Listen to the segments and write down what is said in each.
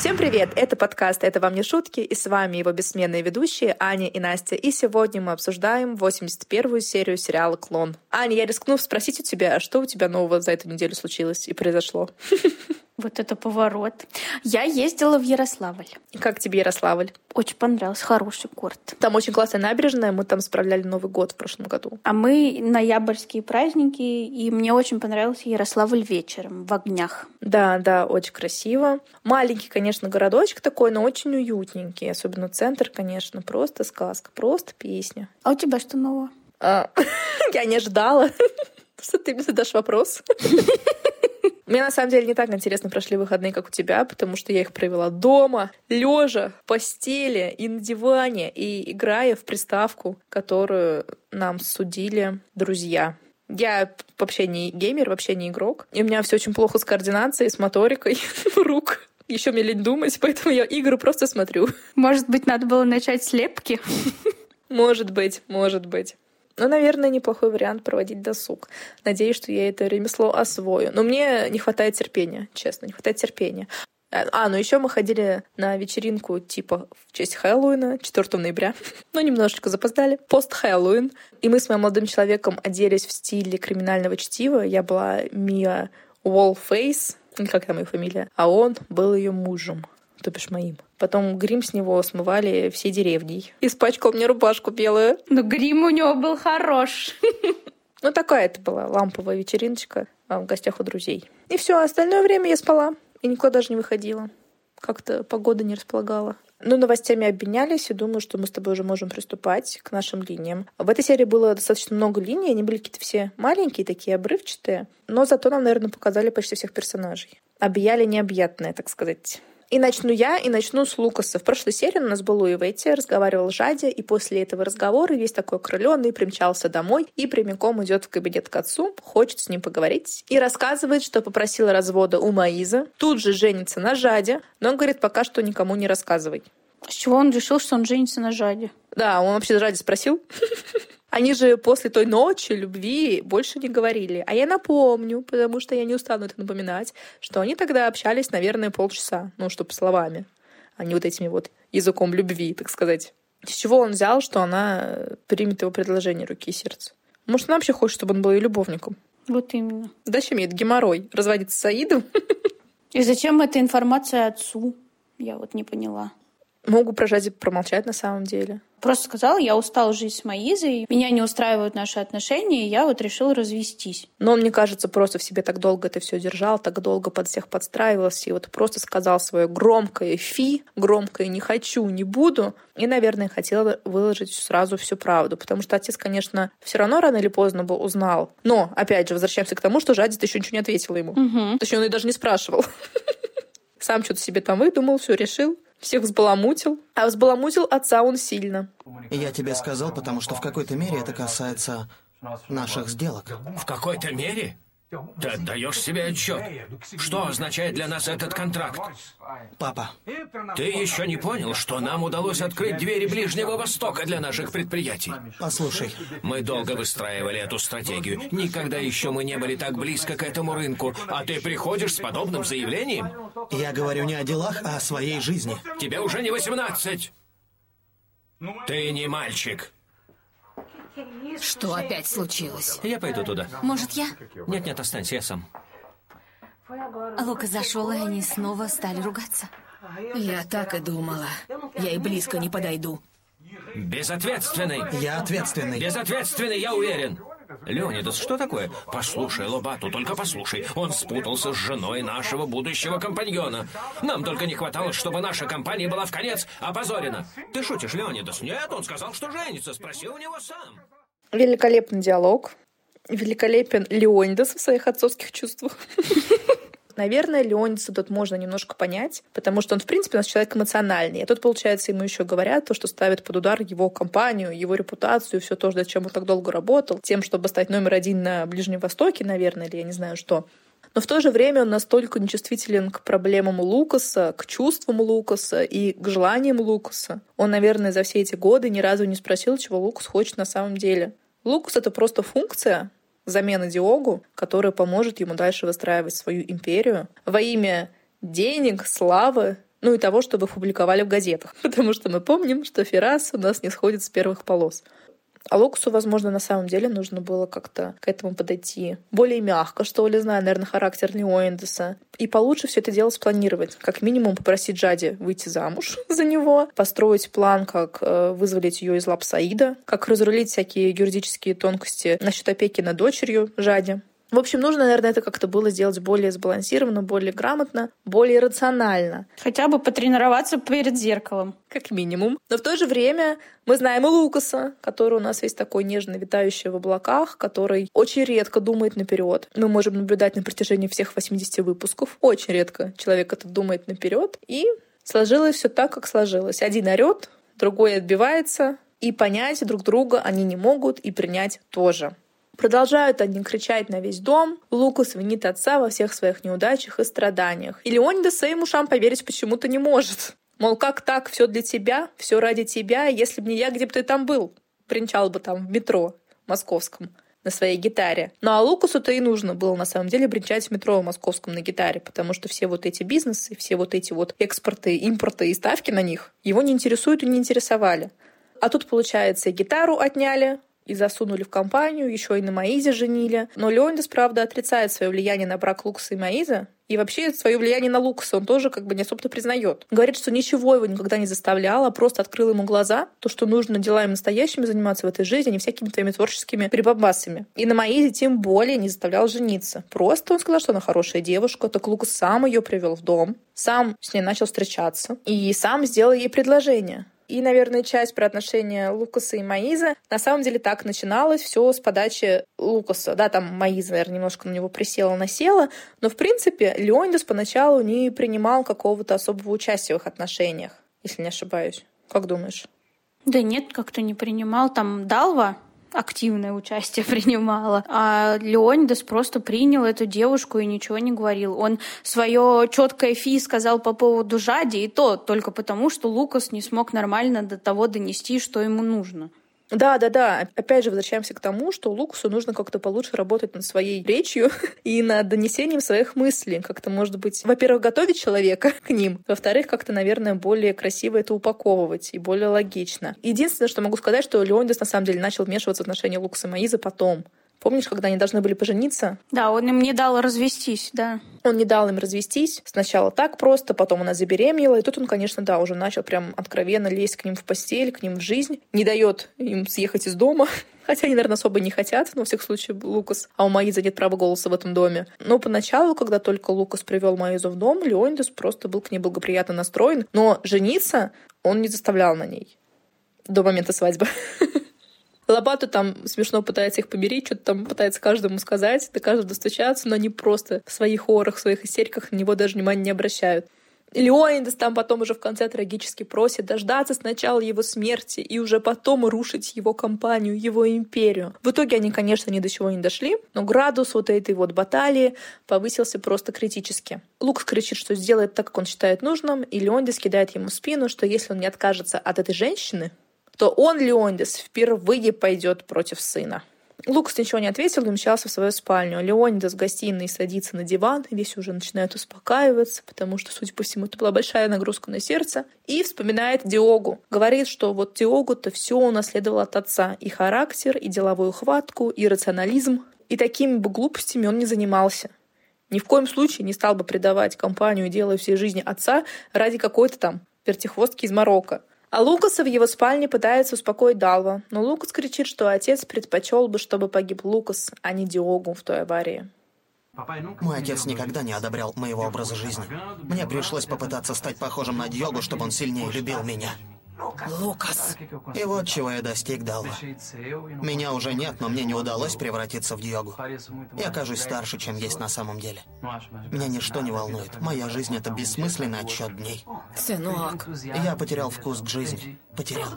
Всем привет! Это подкаст «Это вам не шутки» и с вами его бессменные ведущие Аня и Настя. И сегодня мы обсуждаем 81-ю серию сериала «Клон». Аня, я рискну спросить у тебя, а что у тебя нового за эту неделю случилось и произошло? Вот это поворот. Я ездила в Ярославль. Как тебе Ярославль? Очень понравился, хороший город. Там очень классная набережная, мы там справляли Новый год в прошлом году. А мы ноябрьские праздники, и мне очень понравился Ярославль вечером в огнях. Да, да, очень красиво. Маленький, конечно, городочек такой, но очень уютненький. Особенно центр, конечно, просто сказка, просто песня. А у тебя что нового? А, я не ожидала, что ты мне задашь вопрос. Мне на самом деле не так интересно прошли выходные, как у тебя, потому что я их провела дома, лежа в постели и на диване, и играя в приставку, которую нам судили друзья. Я вообще не геймер, вообще не игрок. И у меня все очень плохо с координацией, с моторикой рук. Еще мне лень думать, поэтому я игры просто смотрю. Может быть, надо было начать с лепки? Может быть, может быть. Ну, наверное, неплохой вариант проводить досуг. Надеюсь, что я это ремесло освою. Но мне не хватает терпения, честно, не хватает терпения. А, ну еще мы ходили на вечеринку типа в честь Хэллоуина 4 ноября. но немножечко запоздали. Пост Хэллоуин. И мы с моим молодым человеком оделись в стиле криминального чтива. Я была Мия Уолфейс, как там ее фамилия, а он был ее мужем то бишь моим. Потом грим с него смывали все деревней. Испачкал мне рубашку белую. Но грим у него был хорош. Ну, такая это была ламповая вечериночка а, в гостях у друзей. И все, остальное время я спала. И никуда даже не выходила. Как-то погода не располагала. Ну, новостями обменялись, и думаю, что мы с тобой уже можем приступать к нашим линиям. В этой серии было достаточно много линий, они были какие-то все маленькие, такие обрывчатые, но зато нам, наверное, показали почти всех персонажей. Объяли необъятное, так сказать. И начну я, и начну с Лукаса. В прошлой серии у нас был Луи Ветти, разговаривал Жади, и после этого разговора весь такой окрыленный примчался домой и прямиком идет в кабинет к отцу, хочет с ним поговорить, и рассказывает, что попросила развода у Маиза, тут же женится на Жаде, но он говорит, пока что никому не рассказывай. С чего он решил, что он женится на Жаде? Да, он вообще Жаде спросил. Они же после той ночи любви больше не говорили. А я напомню, потому что я не устану это напоминать, что они тогда общались, наверное, полчаса, ну, чтобы словами, а не вот этими вот языком любви, так сказать. С чего он взял, что она примет его предложение руки и сердца? Может, она вообще хочет, чтобы он был ее любовником? Вот именно. Зачем ей это геморрой? Разводиться с Саидом? И зачем эта информация отцу? Я вот не поняла. Могу прожать промолчать на самом деле. Просто сказала, я устала жить с Маизой, меня не устраивают наши отношения, и я вот решила развестись. Но он, мне кажется, просто в себе так долго это все держал, так долго под всех подстраивался, и вот просто сказал свое громкое «фи», громкое «не хочу, не буду», и, наверное, хотел выложить сразу всю правду, потому что отец, конечно, все равно рано или поздно бы узнал. Но, опять же, возвращаемся к тому, что Жадит еще ничего не ответила ему. Угу. Точнее, он и даже не спрашивал. Сам что-то себе там выдумал, все решил всех взбаламутил. А взбаламутил отца он сильно. Я тебе сказал, потому что в какой-то мере это касается наших сделок. В какой-то мере? Ты отдаешь себе отчет. Что означает для нас этот контракт? Папа. Ты еще не понял, что нам удалось открыть двери Ближнего Востока для наших предприятий? Послушай. Мы долго выстраивали эту стратегию. Никогда еще мы не были так близко к этому рынку. А ты приходишь с подобным заявлением? Я говорю не о делах, а о своей жизни. Тебе уже не 18. Ты не мальчик. Что опять случилось? Я пойду туда. Может, я? Нет-нет, останься, я сам. Лука зашел, и они снова стали ругаться. Я так и думала. Я и близко не подойду. Безответственный. Я ответственный. Безответственный, я уверен. Леонидас, что такое? Послушай, Лобату, только послушай. Он спутался с женой нашего будущего компаньона. Нам только не хватало, чтобы наша компания была в конец опозорена. Ты шутишь, Леонидас? Нет, он сказал, что женится. Спроси у него сам. Великолепный диалог. Великолепен Леонидас в своих отцовских чувствах. Наверное, Леоница тут можно немножко понять, потому что он, в принципе, у нас человек эмоциональный. А тут, получается, ему еще говорят то, что ставит под удар его компанию, его репутацию, все то, зачем он так долго работал, тем, чтобы стать номер один на Ближнем Востоке, наверное, или я не знаю что. Но в то же время он настолько нечувствителен к проблемам Лукаса, к чувствам Лукаса и к желаниям Лукаса. Он, наверное, за все эти годы ни разу не спросил, чего Лукас хочет на самом деле. Лукас — это просто функция, замена Диогу, которая поможет ему дальше выстраивать свою империю во имя денег, славы Ну и того, чтобы публиковали в газетах. Потому что мы помним, что Феррас у нас не сходит с первых полос. А Локусу, возможно, на самом деле нужно было как-то к этому подойти более мягко, что ли, знаю, наверное, характер Леоиндеса. И получше все это дело спланировать. Как минимум попросить Джади выйти замуж за него, построить план, как э, вызволить ее из лап Саида, как разрулить всякие юридические тонкости насчет опеки над дочерью Жади. В общем, нужно, наверное, это как-то было сделать более сбалансированно, более грамотно, более рационально. Хотя бы потренироваться перед зеркалом. Как минимум. Но в то же время мы знаем и Лукаса, который у нас весь такой нежно витающий в облаках, который очень редко думает наперед. Мы можем наблюдать на протяжении всех 80 выпусков. Очень редко человек это думает наперед. И сложилось все так, как сложилось. Один орет, другой отбивается, и понять друг друга они не могут, и принять тоже. Продолжают они кричать на весь дом. Лукас винит отца во всех своих неудачах и страданиях. И Леонида своим ушам поверить почему-то не может. Мол, как так, все для тебя, все ради тебя, если бы не я, где бы ты там был? Принчал бы там в метро московском на своей гитаре. Ну а Лукасу-то и нужно было на самом деле бренчать в метро в московском на гитаре, потому что все вот эти бизнесы, все вот эти вот экспорты, импорты и ставки на них его не интересуют и не интересовали. А тут, получается, гитару отняли, и засунули в компанию, еще и на Маизе женили. Но Леондис, правда, отрицает свое влияние на брак Лукаса и Маиза, и вообще свое влияние на Лукаса он тоже как бы не особо-то признает. Говорит, что ничего его никогда не заставляло, а просто открыл ему глаза, то, что нужно делами настоящими заниматься в этой жизни, а не всякими твоими творческими прибабасами. И на Маизе тем более не заставлял жениться. Просто он сказал, что она хорошая девушка, так Лукас сам ее привел в дом, сам с ней начал встречаться и сам сделал ей предложение. И, наверное, часть про отношения Лукаса и Маиза. На самом деле так начиналось все с подачи Лукаса. Да, там Маиза, наверное, немножко на него присела, насела. Но, в принципе, Леондис поначалу не принимал какого-то особого участия в их отношениях, если не ошибаюсь. Как думаешь? Да нет, как-то не принимал. Там Далва, активное участие принимала. А Леонидас просто принял эту девушку и ничего не говорил. Он свое четкое фи сказал по поводу Жади, и то только потому, что Лукас не смог нормально до того донести, что ему нужно. Да, да, да. Опять же, возвращаемся к тому, что Лукусу нужно как-то получше работать над своей речью и над донесением своих мыслей. Как-то, может быть, во-первых, готовить человека к ним, во-вторых, как-то, наверное, более красиво это упаковывать и более логично. Единственное, что могу сказать, что Леондис на самом деле начал вмешиваться в отношения и Маиза потом. Помнишь, когда они должны были пожениться? Да, он им не дал развестись, да. Он не дал им развестись. Сначала так просто, потом она забеременела. И тут он, конечно, да, уже начал прям откровенно лезть к ним в постель, к ним в жизнь. Не дает им съехать из дома. Хотя они, наверное, особо не хотят, но, во всех случаях, Лукас. А у Маиза нет права голоса в этом доме. Но поначалу, когда только Лукас привел Маизу в дом, Леондис просто был к ней благоприятно настроен. Но жениться он не заставлял на ней до момента свадьбы. Лопату там смешно пытается их помирить, что-то там пытается каждому сказать, до каждого достучаться, но они просто в своих орах, в своих истериках на него даже внимания не обращают. Леонидас там потом уже в конце трагически просит дождаться сначала его смерти и уже потом рушить его компанию, его империю. В итоге они, конечно, ни до чего не дошли, но градус вот этой вот баталии повысился просто критически. Лукс кричит, что сделает так, как он считает нужным, и Леондис кидает ему в спину, что если он не откажется от этой женщины, то он, Леондис, впервые пойдет против сына. Лукас ничего не ответил и умчался в свою спальню. Леонидас в гостиной садится на диван, весь уже начинает успокаиваться, потому что, судя по всему, это была большая нагрузка на сердце, и вспоминает Диогу. Говорит, что вот Диогу-то все унаследовал от отца. И характер, и деловую хватку, и рационализм. И такими бы глупостями он не занимался. Ни в коем случае не стал бы предавать компанию, делая всей жизни отца ради какой-то там вертихвостки из Марокко. А Лукаса в его спальне пытается успокоить Далва, но Лукас кричит, что отец предпочел бы, чтобы погиб Лукас, а не Диогу в той аварии. Мой отец никогда не одобрял моего образа жизни. Мне пришлось попытаться стать похожим на Диогу, чтобы он сильнее любил меня. Лукас. И вот чего я достиг, Далва. Меня уже нет, но мне не удалось превратиться в Диогу. Я кажусь старше, чем есть на самом деле. Меня ничто не волнует. Моя жизнь — это бессмысленный отсчет дней. Сынок. Я потерял вкус к жизни. Потерял.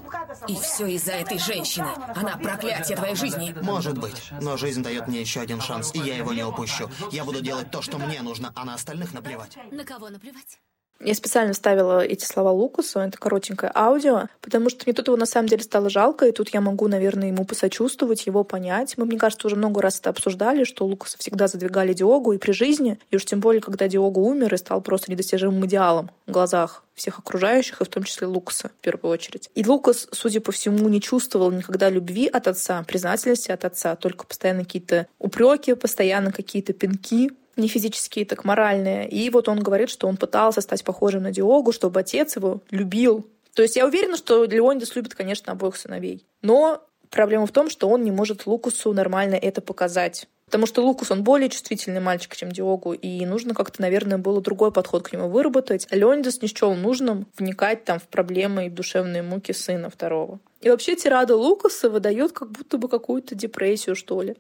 И все из-за этой женщины. Она проклятие твоей жизни. Может быть. Но жизнь дает мне еще один шанс, и я его не упущу. Я буду делать то, что мне нужно, а на остальных наплевать. На кого наплевать? Я специально вставила эти слова Лукасу, это коротенькое аудио, потому что мне тут его на самом деле стало жалко, и тут я могу, наверное, ему посочувствовать, его понять. Мы, мне кажется, уже много раз это обсуждали, что Лукаса всегда задвигали Диогу и при жизни, и уж тем более, когда Диогу умер и стал просто недостижимым идеалом в глазах всех окружающих, и в том числе Лукаса в первую очередь. И Лукас, судя по всему, не чувствовал никогда любви от отца, признательности от отца, только постоянно какие-то упреки, постоянно какие-то пинки, не физические, так моральные. И вот он говорит, что он пытался стать похожим на Диогу, чтобы отец его любил. То есть я уверена, что Леонидас любит, конечно, обоих сыновей. Но проблема в том, что он не может Лукусу нормально это показать. Потому что Лукус, он более чувствительный мальчик, чем Диогу, и нужно как-то, наверное, было другой подход к нему выработать. А Леонидас не счел нужным вникать там в проблемы и душевные муки сына второго. И вообще тирада Лукаса выдает как будто бы какую-то депрессию, что ли.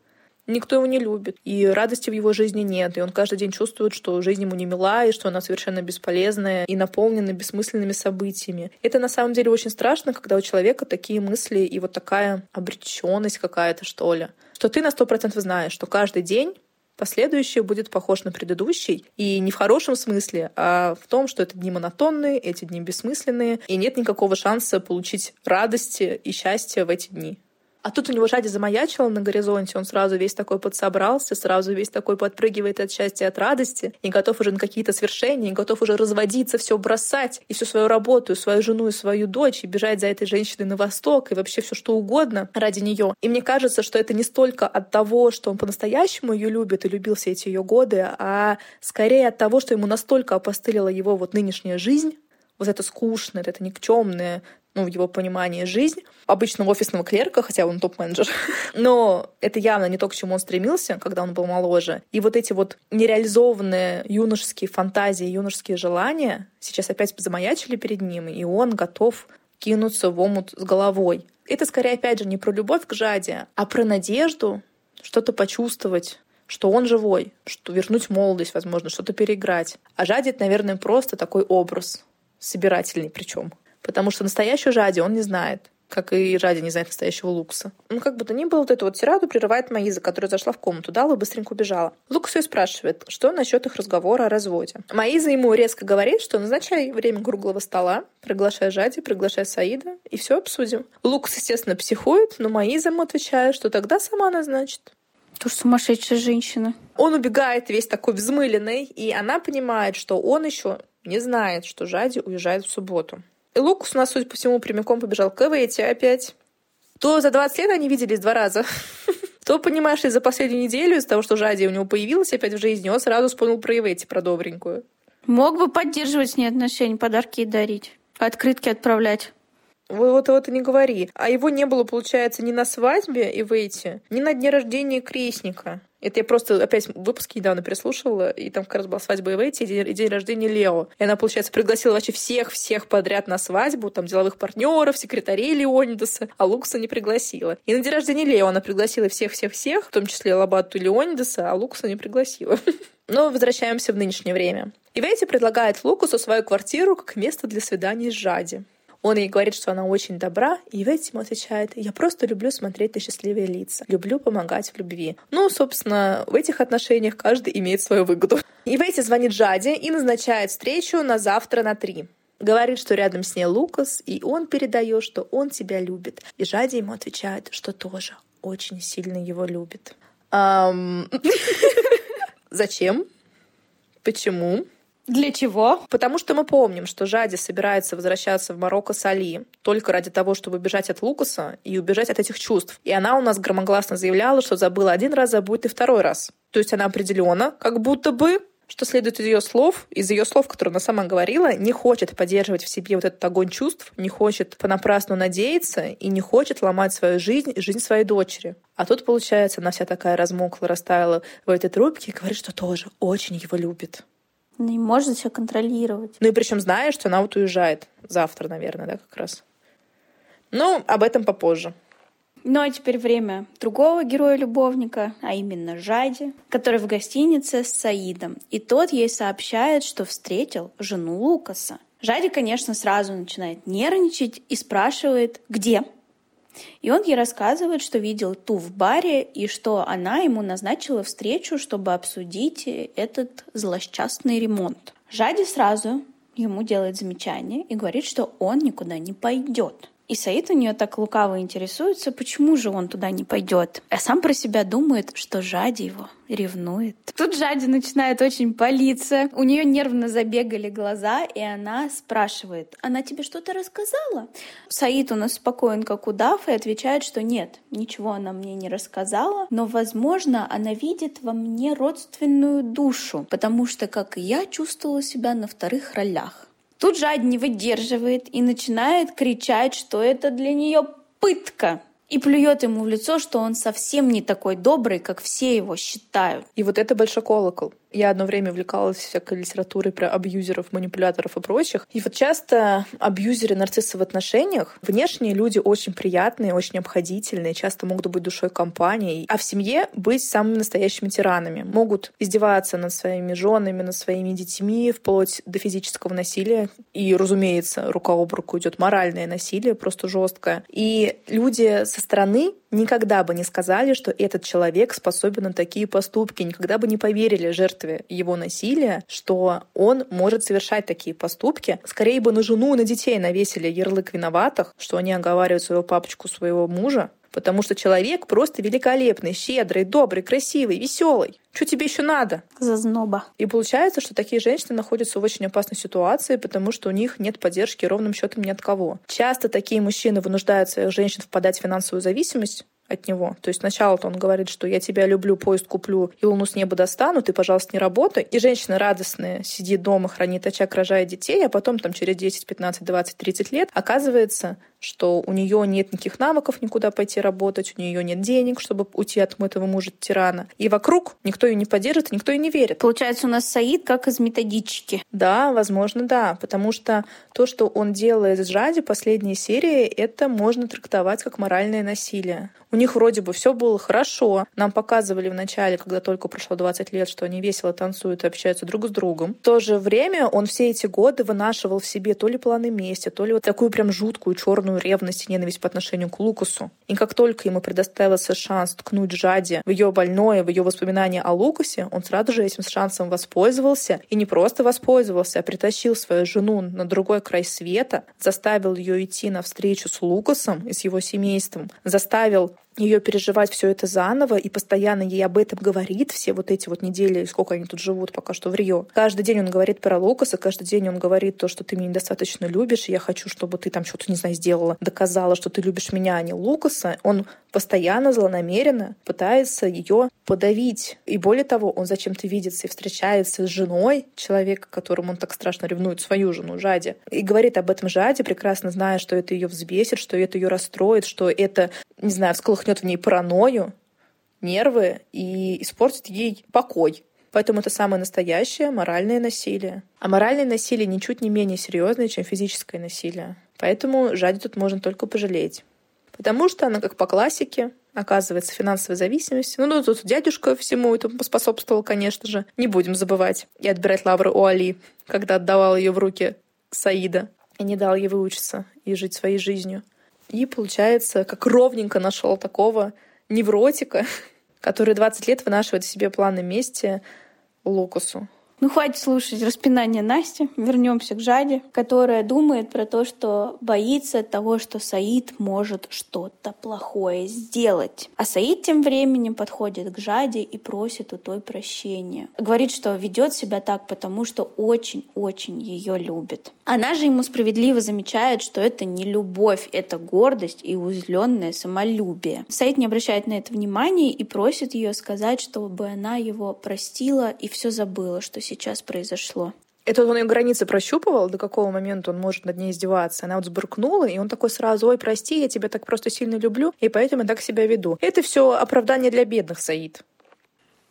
Никто его не любит, и радости в его жизни нет, и он каждый день чувствует, что жизнь ему не мила, и что она совершенно бесполезная и наполнена бессмысленными событиями. Это на самом деле очень страшно, когда у человека такие мысли и вот такая обреченность какая-то, что ли. Что ты на сто процентов знаешь, что каждый день последующий будет похож на предыдущий. И не в хорошем смысле, а в том, что это дни монотонные, эти дни бессмысленные, и нет никакого шанса получить радости и счастье в эти дни. А тут у него Жади замаячила на горизонте, он сразу весь такой подсобрался, сразу весь такой подпрыгивает от счастья, от радости, и готов уже на какие-то свершения, и готов уже разводиться, все бросать, и всю свою работу, и свою жену, и свою дочь, и бежать за этой женщиной на восток, и вообще все что угодно ради нее. И мне кажется, что это не столько от того, что он по-настоящему ее любит и любил все эти ее годы, а скорее от того, что ему настолько опостылила его вот нынешняя жизнь, вот это скучное, это никчемное, ну, в его понимании, жизнь обычного офисного клерка, хотя он топ-менеджер. Но это явно не то, к чему он стремился, когда он был моложе. И вот эти вот нереализованные юношеские фантазии, юношеские желания сейчас опять замаячили перед ним, и он готов кинуться в омут с головой. Это скорее, опять же, не про любовь к жаде, а про надежду что-то почувствовать, что он живой, что вернуть молодость, возможно, что-то переиграть. А жаде это, наверное, просто такой образ, собирательный причем. Потому что настоящую Жади он не знает как и Жади не знает настоящего Лукса. Ну, как бы то ни было, вот эту вот тираду прерывает Маиза, которая зашла в комнату, дала и быстренько убежала. Лукс ее спрашивает, что насчет их разговора о разводе. Маиза ему резко говорит, что назначай время круглого стола, приглашай Жади, приглашай Саида, и все обсудим. Лукс, естественно, психует, но Маиза ему отвечает, что тогда сама назначит. Тоже сумасшедшая женщина. Он убегает весь такой взмыленный, и она понимает, что он еще не знает, что Жади уезжает в субботу. И Лукус у нас, судя по всему, прямиком побежал к Эвейте опять. То за 20 лет они виделись два раза. То, понимаешь, за последнюю неделю, из-за того, что Жади у него появилась опять в жизни, он сразу вспомнил про Эвейте, про добренькую. Мог бы поддерживать с ней отношения, подарки дарить, открытки отправлять. Вот вот и не говори. А его не было, получается, ни на свадьбе Ивейте, ни на дне рождения крестника. Это я просто опять выпуски недавно переслушала, и там как раз была свадьба Эвейти и день, и день рождения Лео. И она, получается, пригласила вообще всех-всех подряд на свадьбу, там, деловых партнеров, секретарей Леонидаса, а Лукса не пригласила. И на день рождения Лео она пригласила всех-всех-всех, в том числе Лабату Леонидаса, а Лукса не пригласила. Но возвращаемся в нынешнее время. Ивейти предлагает Лукусу свою квартиру как место для свиданий с Жади. Он ей говорит, что она очень добра, и Ветти ему отвечает, я просто люблю смотреть на счастливые лица, люблю помогать в любви. Ну, собственно, в этих отношениях каждый имеет свою выгоду. И Ветти звонит Жаде и назначает встречу на завтра на три. Говорит, что рядом с ней Лукас, и он передает, что он тебя любит. И Жади ему отвечает, что тоже очень сильно его любит. Зачем? Почему? Для чего? Потому что мы помним, что Жади собирается возвращаться в Марокко с Али только ради того, чтобы убежать от Лукаса и убежать от этих чувств. И она у нас громогласно заявляла, что забыла один раз, забудет и второй раз. То есть она определенно, как будто бы что следует из ее слов, из ее слов, которые она сама говорила, не хочет поддерживать в себе вот этот огонь чувств, не хочет понапрасну надеяться и не хочет ломать свою жизнь и жизнь своей дочери. А тут, получается, она вся такая размокла, растаяла в этой трубке и говорит, что тоже очень его любит. Не может себя контролировать. Ну и причем зная, что она вот уезжает завтра, наверное, да, как раз. Ну, об этом попозже. Ну а теперь время другого героя-любовника, а именно Жади, который в гостинице с Саидом. И тот ей сообщает, что встретил жену Лукаса. Жади, конечно, сразу начинает нервничать и спрашивает, где. И он ей рассказывает, что видел ту в баре и что она ему назначила встречу, чтобы обсудить этот злосчастный ремонт. Жади сразу ему делает замечание и говорит, что он никуда не пойдет. И Саид у нее так лукаво интересуется, почему же он туда не пойдет. А сам про себя думает, что Жади его ревнует. Тут Жади начинает очень палиться. У нее нервно забегали глаза, и она спрашивает, она тебе что-то рассказала? Саид у нас спокоен, как удав, и отвечает, что нет, ничего она мне не рассказала, но, возможно, она видит во мне родственную душу, потому что, как и я, чувствовала себя на вторых ролях. Тут Жад не выдерживает и начинает кричать, что это для нее пытка и плюет ему в лицо, что он совсем не такой добрый, как все его считают. И вот это большой колокол. Я одно время увлекалась всякой литературой про абьюзеров, манипуляторов и прочих. И вот часто абьюзеры, нарциссы в отношениях, внешние люди очень приятные, очень обходительные, часто могут быть душой компании, а в семье быть самыми настоящими тиранами. Могут издеваться над своими женами, над своими детьми, вплоть до физического насилия. И, разумеется, рука об руку идет моральное насилие, просто жесткое. И люди со стороны никогда бы не сказали, что этот человек способен на такие поступки, никогда бы не поверили жертве его насилия, что он может совершать такие поступки. Скорее бы на жену и на детей навесили ярлык виноватых, что они оговаривают своего папочку, своего мужа, потому что человек просто великолепный, щедрый, добрый, красивый, веселый. Что тебе еще надо? Зазноба. И получается, что такие женщины находятся в очень опасной ситуации, потому что у них нет поддержки ровным счетом ни от кого. Часто такие мужчины вынуждают своих женщин впадать в финансовую зависимость, от него. То есть сначала он говорит, что я тебя люблю, поезд куплю и луну с неба достану, ты, пожалуйста, не работай. И женщина радостная сидит дома, хранит очаг, рожает детей, а потом там через 10, 15, 20, 30 лет оказывается, что у нее нет никаких навыков никуда пойти работать, у нее нет денег, чтобы уйти от этого мужа тирана. И вокруг никто ее не поддержит, никто ей не верит. Получается, у нас Саид как из методички. Да, возможно, да. Потому что то, что он делает с Жади последние серии, это можно трактовать как моральное насилие. У них вроде бы все было хорошо. Нам показывали в начале, когда только прошло 20 лет, что они весело танцуют и общаются друг с другом. В то же время он все эти годы вынашивал в себе то ли планы мести, то ли вот такую прям жуткую черную ревность и ненависть по отношению к Лукасу. И как только ему предоставился шанс ткнуть Жади в ее больное, в ее воспоминания о Лукасе, он сразу же этим шансом воспользовался. И не просто воспользовался, а притащил свою жену на другой край света, заставил ее идти на встречу с Лукасом и с его семейством, заставил ее переживать все это заново и постоянно ей об этом говорит все вот эти вот недели, сколько они тут живут пока что в Рио. Каждый день он говорит про Лукаса, каждый день он говорит то, что ты меня недостаточно любишь, и я хочу, чтобы ты там что-то, не знаю, сделала, доказала, что ты любишь меня, а не Лукаса. Он постоянно, злонамеренно пытается ее подавить. И более того, он зачем-то видится и встречается с женой человека, которому он так страшно ревнует, свою жену Жади. И говорит об этом Жаде, прекрасно зная, что это ее взбесит, что это ее расстроит, что это, не знаю, всколыхнет в ней паранойю, нервы и испортит ей покой. Поэтому это самое настоящее моральное насилие. А моральное насилие ничуть не менее серьезное, чем физическое насилие. Поэтому Жади тут можно только пожалеть. Потому что она, как по классике, оказывается финансовой зависимости. Ну, ну, тут дядюшка всему этому поспособствовал, конечно же. Не будем забывать и отбирать лавры у Али, когда отдавал ее в руки Саида и не дал ей выучиться и жить своей жизнью. И, получается, как ровненько нашел такого невротика, который 20 лет вынашивает в себе планы мести Лукасу. Ну, хватит слушать распинание Насти. Вернемся к Жаде, которая думает про то, что боится того, что Саид может что-то плохое сделать. А Саид тем временем подходит к Жаде и просит у той прощения. Говорит, что ведет себя так, потому что очень-очень ее любит. Она же ему справедливо замечает, что это не любовь, это гордость и узленное самолюбие. Саид не обращает на это внимания и просит ее сказать, чтобы она его простила и все забыла, что сейчас произошло. Это он ее границы прощупывал, до какого момента он может над ней издеваться. Она вот сбрыкнула, и он такой сразу, ой, прости, я тебя так просто сильно люблю, и поэтому я так себя веду. Это все оправдание для бедных, Саид.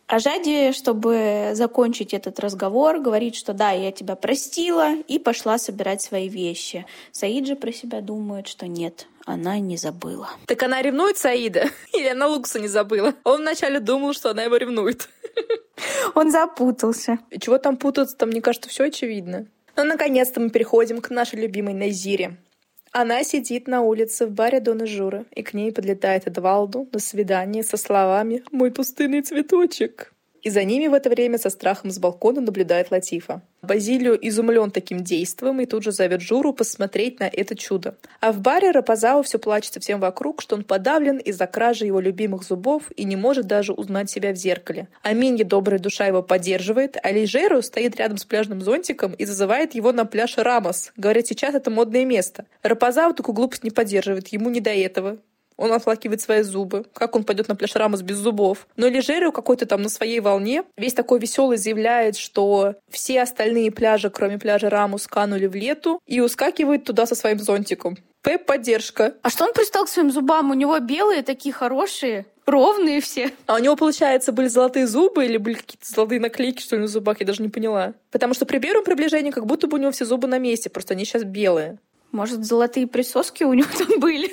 А Жади, чтобы закончить этот разговор, говорит, что да, я тебя простила, и пошла собирать свои вещи. Саид же про себя думает, что нет, она не забыла. Так она ревнует Саида? Или она Лукса не забыла? Он вначале думал, что она его ревнует. Он запутался. Чего там путаться? Там, мне кажется, все очевидно. Ну, наконец-то мы переходим к нашей любимой Назире. Она сидит на улице в баре Дона Жура, и к ней подлетает Эдвалду на свидание со словами «Мой пустынный цветочек». И за ними в это время со страхом с балкона наблюдает Латифа. Базилио изумлен таким действием и тут же зовет Журу посмотреть на это чудо. А в баре Рапазао все плачется всем вокруг, что он подавлен из-за кражи его любимых зубов и не может даже узнать себя в зеркале. А Минья, добрая душа, его поддерживает, а Лейжеру стоит рядом с пляжным зонтиком и зазывает его на пляж Рамос. Говорит, сейчас это модное место. Рапазао такую глупость не поддерживает, ему не до этого. Он оплакивает свои зубы. Как он пойдет на пляж Рамос без зубов? Но Лежерио какой-то там на своей волне, весь такой веселый заявляет, что все остальные пляжи, кроме пляжа Рамус, канули в лету и ускакивает туда со своим зонтиком. Пеп поддержка. А что он пристал к своим зубам? У него белые такие хорошие, ровные все. А у него, получается, были золотые зубы или были какие-то золотые наклейки, что ли, на зубах? Я даже не поняла. Потому что при первом приближении как будто бы у него все зубы на месте, просто они сейчас белые. Может, золотые присоски у него там были?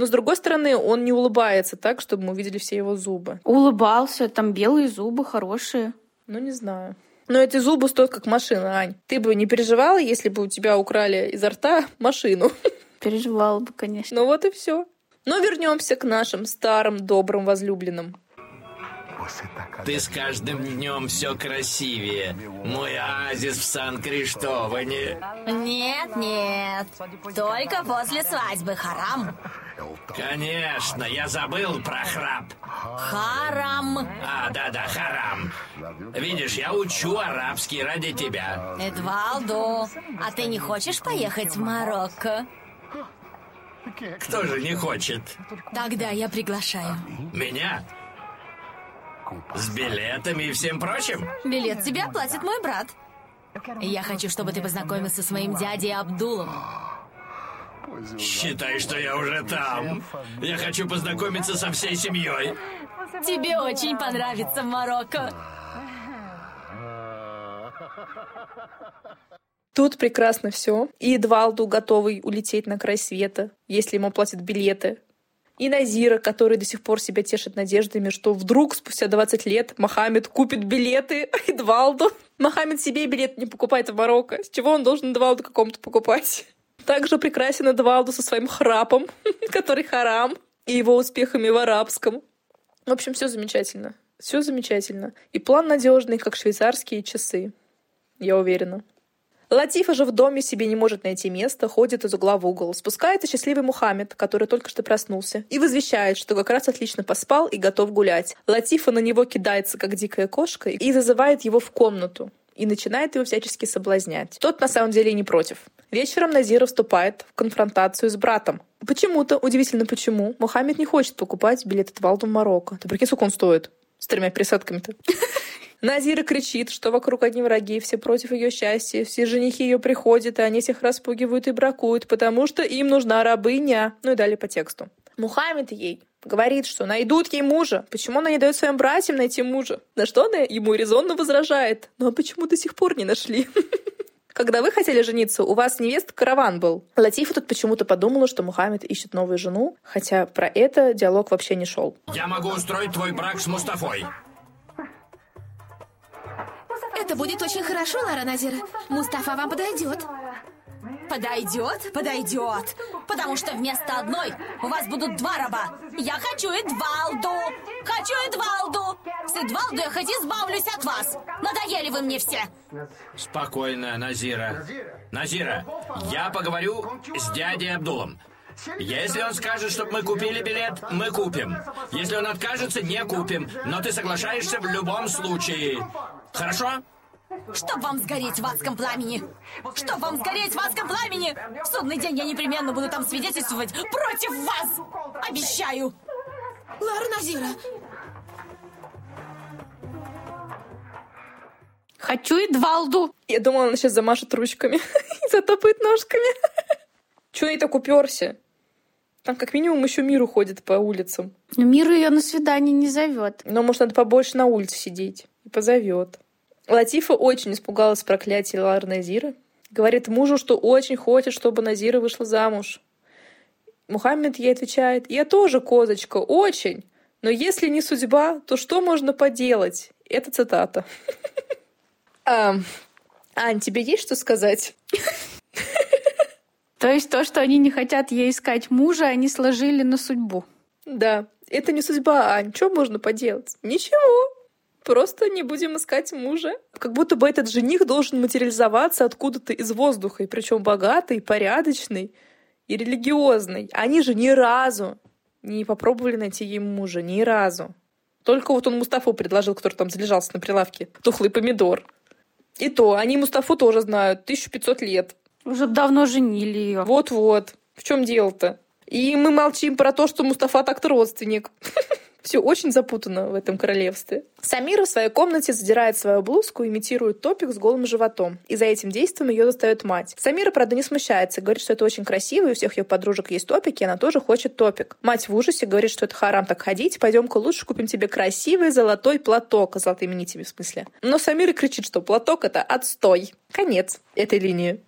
Но, с другой стороны, он не улыбается так, чтобы мы увидели все его зубы. Улыбался, там белые зубы хорошие. Ну, не знаю. Но эти зубы стоят как машина, Ань. Ты бы не переживала, если бы у тебя украли изо рта машину? Переживала бы, конечно. Ну вот и все. Но вернемся к нашим старым добрым возлюбленным. Ты с каждым днем все красивее. Мой оазис в Сан-Криштоване. Нет, нет. Только после свадьбы, Харам. Конечно, я забыл про храп. Харам. А, да-да, харам. Видишь, я учу арабский ради тебя. Эдвалду, а ты не хочешь поехать в Марокко? Кто же не хочет? Тогда я приглашаю. Меня? С билетами и всем прочим? Билет тебе оплатит мой брат. Я хочу, чтобы ты познакомился с моим дядей Абдулом. Считай, что я уже там. Я хочу познакомиться со всей семьей. Тебе очень понравится Марокко. Тут прекрасно все. И Эдвалду готовый улететь на край света, если ему платят билеты. И Назира, который до сих пор себя тешит надеждами, что вдруг спустя 20 лет Мохаммед купит билеты Эдвалду. Мохаммед себе билет не покупает в Марокко. С чего он должен Эдвалду какому-то покупать? Также прекрасен Эдвалду со своим храпом, который харам, и его успехами в арабском. В общем, все замечательно. Все замечательно. И план надежный, как швейцарские часы. Я уверена. Латифа же в доме себе не может найти место, ходит из угла в угол. Спускается счастливый Мухаммед, который только что проснулся, и возвещает, что как раз отлично поспал и готов гулять. Латифа на него кидается, как дикая кошка, и зазывает его в комнату и начинает его всячески соблазнять. Тот на самом деле не против. Вечером Назира вступает в конфронтацию с братом. Почему-то, удивительно почему, Мухаммед не хочет покупать билет от Валду в Марокко. Ты прикинь, сколько он стоит? С тремя пересадками-то. Назира кричит, что вокруг одни враги, все против ее счастья, все женихи ее приходят, и они всех распугивают и бракуют, потому что им нужна рабыня. Ну и далее по тексту. Мухаммед ей говорит, что найдут ей мужа. Почему она не дает своим братьям найти мужа? На что она ему резонно возражает. Ну а почему до сих пор не нашли? Когда вы хотели жениться, у вас невест караван был. Латифа тут почему-то подумала, что Мухаммед ищет новую жену, хотя про это диалог вообще не шел. Я могу устроить твой брак с Мустафой. Это будет очень хорошо, Лара Назира. Мустафа вам подойдет. Подойдет, подойдет. Потому что вместо одной у вас будут два раба. Я хочу Эдвалду. Хочу Эдвалду. С Эдвалду я хоть избавлюсь от вас. Надоели вы мне все. Спокойно, Назира. Назира, я поговорю с дядей Абдулом. Если он скажет, чтобы мы купили билет, мы купим. Если он откажется, не купим. Но ты соглашаешься в любом случае. Хорошо? Чтоб вам сгореть в адском пламени! Чтоб вам сгореть в адском пламени! В судный день я непременно буду там свидетельствовать против вас! Обещаю! Лара Назира, Хочу Эдвалду. Я думала, она сейчас замашет ручками и затопает ножками. Чего ей так уперся? Там как минимум еще мир уходит по улицам. Но мир ее на свидание не зовет. Но, может, надо побольше на улице сидеть. И позовет. Латифа очень испугалась проклятия Лары Назира. Говорит мужу, что очень хочет, чтобы Назира вышла замуж. Мухаммед ей отвечает, я тоже козочка, очень. Но если не судьба, то что можно поделать? Это цитата. Ань, тебе есть что сказать? То есть то, что они не хотят ей искать мужа, они сложили на судьбу. Да, это не судьба, Ань. Что можно поделать? Ничего. Просто не будем искать мужа. Как будто бы этот жених должен материализоваться откуда-то из воздуха, и причем богатый, порядочный и религиозный. Они же ни разу не попробовали найти ей мужа, ни разу. Только вот он Мустафу предложил, который там залежался на прилавке. Тухлый помидор. И то, они Мустафу тоже знают. 1500 лет. Уже давно женили ее. Вот-вот. В чем дело-то? И мы молчим про то, что Мустафа так-то родственник. Все очень запутано в этом королевстве. Самира в своей комнате задирает свою блузку, имитирует топик с голым животом. И за этим действием ее застает мать. Самира, правда, не смущается, говорит, что это очень красиво, и у всех ее подружек есть топики, и она тоже хочет топик. Мать в ужасе говорит, что это харам так ходить, пойдем-ка лучше купим тебе красивый золотой платок, золотыми нитями в смысле. Но Самира кричит, что платок это отстой. Конец этой линии.